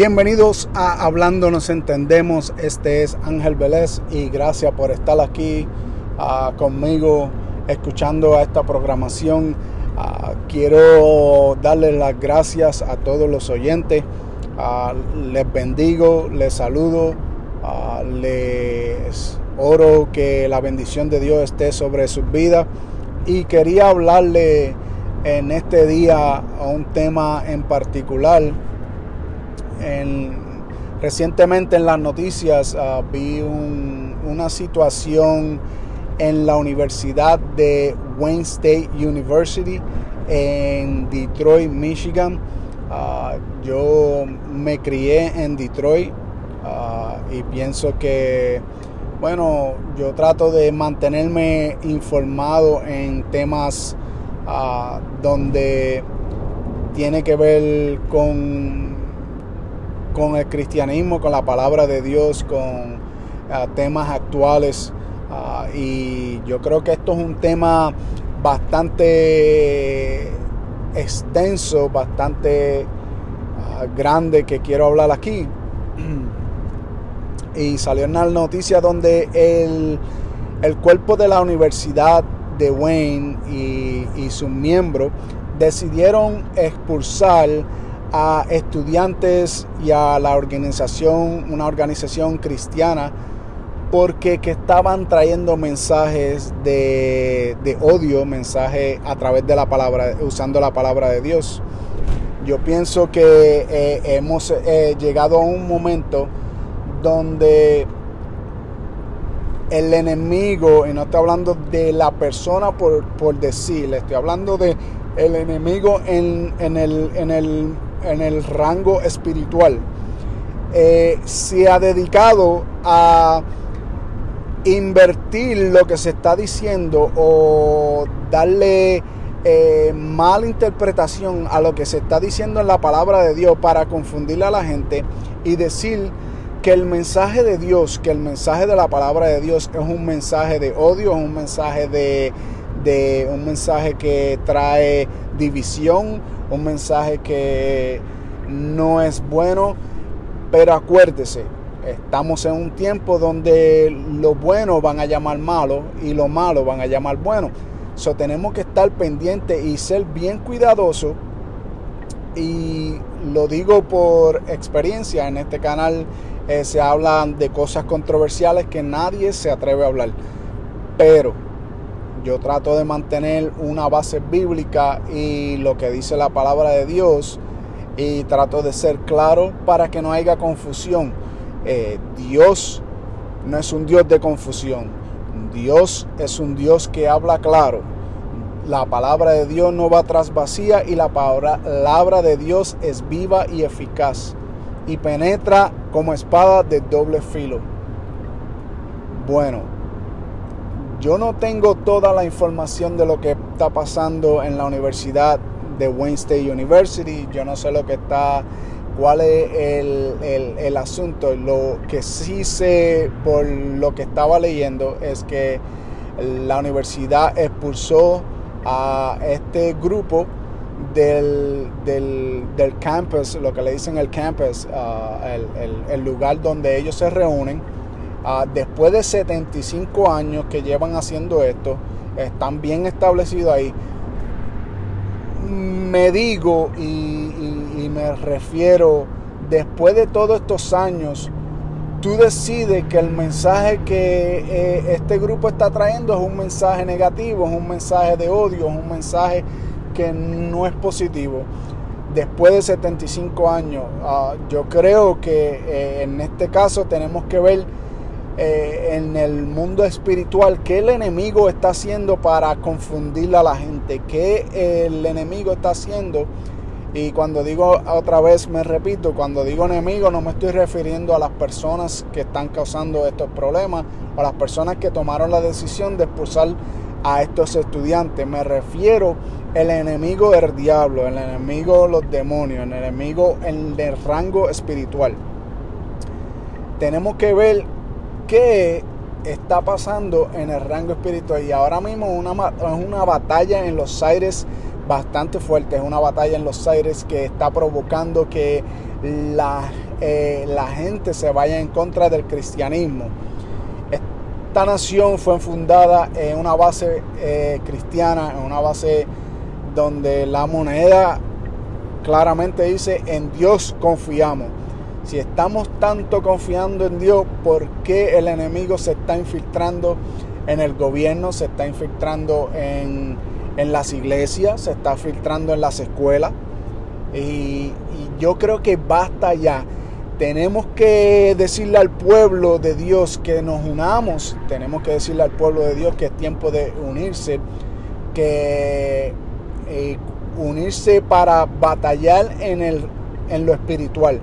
Bienvenidos a Hablando nos entendemos. Este es Ángel Vélez y gracias por estar aquí uh, conmigo escuchando a esta programación. Uh, quiero darles las gracias a todos los oyentes. Uh, les bendigo, les saludo, les oro que la bendición de Dios esté sobre sus vidas. Y quería hablarle en este día a un tema en particular recientemente en las noticias uh, vi una situación en la Universidad de Wayne State University en Detroit, Michigan. Uh, yo me crié en Detroit uh, y pienso que, bueno, yo trato de mantenerme informado en temas donde tiene que ver con con el cristianismo, con la palabra de Dios, con ah, temas actuales. Ah, y yo creo que esto es un tema bastante extenso, bastante ah, grande que quiero hablar aquí. y salió en la noticia donde el, el, cuerpo de la Universidad de Wayne y, y sus miembros decidieron expulsar a estudiantes y a la organización, una organización cristiana, porque que estaban trayendo mensajes de, odio, mensajes a través de la palabra, usando la palabra de Dios. Yo pienso que eh, hemos eh, llegado a un momento donde el enemigo, y no estoy hablando de la persona por, por decir, estoy hablando de el enemigo en, en, el, en el en el rango espiritual, eh, se ha dedicado a invertir lo que se está diciendo o darle eh, mala interpretación a lo que se está diciendo en la palabra de Dios para confundirle a la gente y decir que el mensaje de Dios, que el mensaje de la palabra de Dios es un mensaje de odio, es un mensaje de, de un mensaje que trae división, un mensaje que no es bueno, pero acuérdese, estamos en un tiempo donde lo bueno van a llamar malo y lo malo van a llamar bueno. So, tenemos que estar pendientes y ser bien cuidadosos. Y lo digo por experiencia, en este canal eh, se hablan de cosas controversiales que nadie se atreve a hablar. Pero yo trato de mantener una base bíblica y lo que dice la palabra de Dios y trato de ser claro para que no haya confusión. Eh, Dios no es un Dios de confusión. Dios es un Dios que habla claro. La palabra de Dios no va tras vacía y la palabra de Dios es viva y eficaz y penetra como espada de doble filo. Bueno, yo no tengo toda la información de lo que está pasando en la Universidad de Wayne State University. Yo no sé lo que está, cuál es el, asunto. Lo que sí sé por lo que estaba leyendo es que la universidad expulsó a este grupo del, del, campus, lo que le dicen el campus, uh, el lugar donde ellos se reúnen Ah, después de 75 años que llevan haciendo esto, están bien establecidos ahí. Me digo y, me refiero, después de todos estos años, tú decides que el mensaje que eh, este grupo está trayendo es un mensaje negativo, es un mensaje de odio, es un mensaje que no es positivo. Después de 75 años, ah, yo creo que eh, en este caso tenemos que ver eh, en el mundo espiritual, qué el enemigo está haciendo para confundir a la gente, qué el enemigo está haciendo. Y cuando digo otra vez, me repito, cuando digo enemigo no me estoy refiriendo a las personas que están causando estos problemas o a las personas que tomaron la decisión de expulsar a estos estudiantes. Me refiero el enemigo del diablo, el enemigo los demonios, el enemigo en el rango espiritual. Tenemos que ver qué está pasando en el rango espiritual. Y ahora mismo una, es una batalla en los aires bastante fuerte. Es una batalla en los aires que está provocando que la, eh, la gente se vaya en contra del cristianismo. Esta nación fue fundada en una base eh, cristiana, en una base donde la moneda claramente dice en Dios confiamos. Si estamos tanto confiando en Dios, ¿por qué el enemigo se está infiltrando en el gobierno, se está infiltrando en, las iglesias, se está filtrando en las escuelas? Y, y yo creo que basta ya. Tenemos que decirle al pueblo de Dios que nos unamos. Tenemos que decirle al pueblo de Dios que es tiempo de unirse. Que eh, unirse para batallar en, el, en lo espiritual.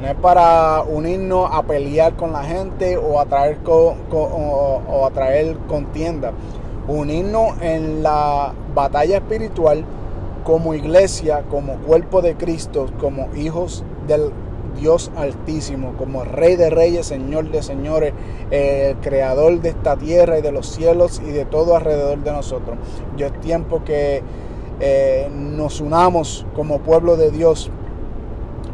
No es para unirnos a pelear con la gente o a traer, o, a traer contienda. Unirnos en la batalla espiritual como iglesia, como cuerpo de Cristo, como hijos del Dios Altísimo, como Rey de Reyes, Señor de Señores, el Creador de esta tierra y de los cielos y de todo alrededor de nosotros. Yo es tiempo que eh, nos unamos como pueblo de Dios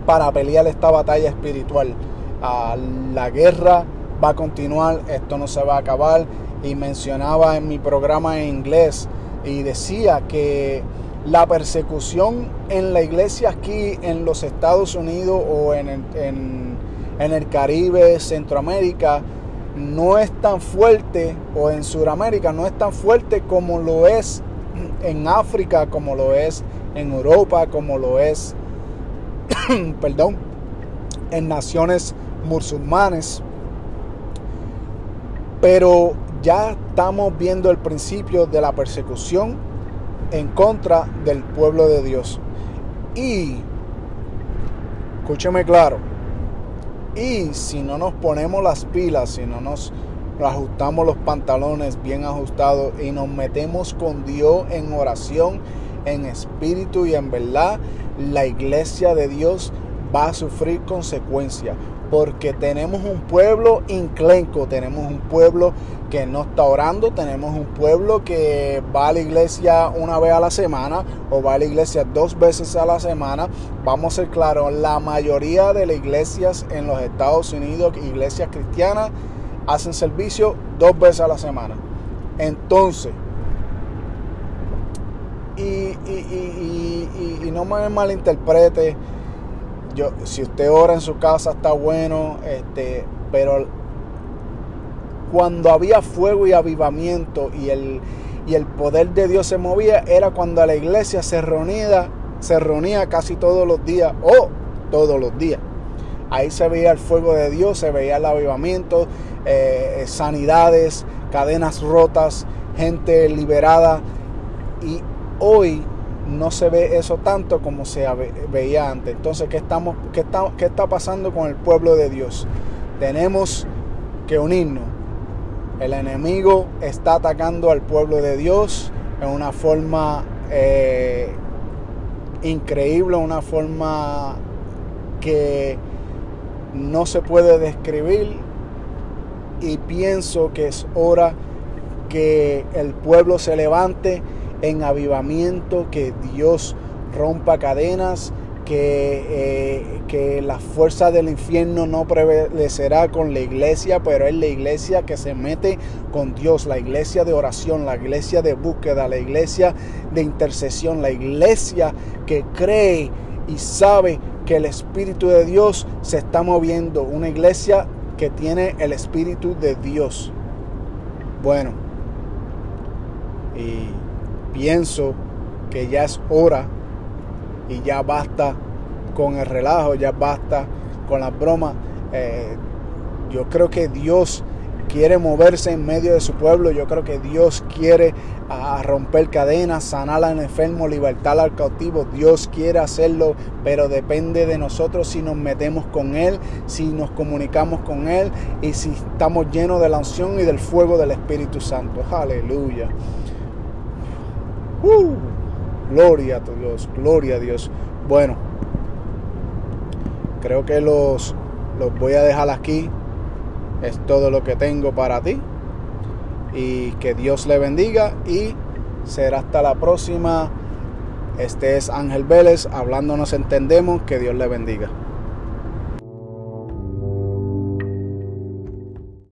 para pelear esta batalla espiritual. Ah, la guerra va a continuar, esto no se va a acabar. Y mencionaba en mi programa en inglés y decía que la persecución en la iglesia aquí en los Estados Unidos o en, en, en el Caribe, Centroamérica, no es tan fuerte, o en Sudamérica no es tan fuerte como lo es en África, como lo es en Europa, como lo es, perdón, en naciones musulmanes. Pero ya estamos viendo el principio de la persecución en contra del pueblo de Dios. Y, escúcheme claro, y si no nos ponemos las pilas, si no nos ajustamos los pantalones bien ajustados y nos metemos con Dios en oración, en espíritu y en verdad, la iglesia de Dios va a sufrir consecuencias. Porque tenemos un pueblo inclenco, tenemos un pueblo que no está orando, tenemos un pueblo que va a la iglesia una vez a la semana o va a la iglesia dos veces a la semana. Vamos a ser claros, la mayoría de las iglesias en los Estados Unidos, iglesias cristianas, hacen servicio dos veces a la semana. Entonces, y, no me malinterprete, yo, si usted ora en su casa está bueno, este, pero cuando había fuego y avivamiento y el, y el poder de Dios se movía, era cuando la iglesia se reunía, se reunía casi todos los días o todos los días. Ahí se veía el fuego de Dios, se veía el avivamiento, eh, sanidades, cadenas rotas, gente liberada. Y hoy no se ve eso tanto como se veía antes. Entonces, ¿qué, estamos, qué, está, ¿qué está pasando con el pueblo de Dios? Tenemos que unirnos. El enemigo está atacando al pueblo de Dios en una forma eh, increíble, una forma que no se puede describir y pienso que es hora que el pueblo se levante en avivamiento, que Dios rompa cadenas, que, eh, que la fuerza del infierno no prevalecerá con la iglesia, pero es la iglesia que se mete con Dios, la iglesia de oración, la iglesia de búsqueda, la iglesia de intercesión, la iglesia que cree y sabe que el Espíritu de Dios se está moviendo. Una iglesia que tiene el Espíritu de Dios. Bueno, y pienso que ya es hora y ya basta con el relajo, ya basta con las bromas. Eh, yo creo que Dios quiere moverse en medio de su pueblo. Yo creo que Dios quiere a romper cadenas, sanar al enfermo, libertar al cautivo. Dios quiere hacerlo, pero depende de nosotros si nos metemos con Él, si nos comunicamos con Él y si estamos llenos de la unción y del fuego del Espíritu Santo. Aleluya. Uh, gloria a Dios, gloria a Dios. Bueno, creo que los, los voy a dejar aquí. Es todo lo que tengo para ti y que Dios le bendiga y será hasta la próxima. Este es Ángel Vélez, hablando nos entendemos, que Dios le bendiga.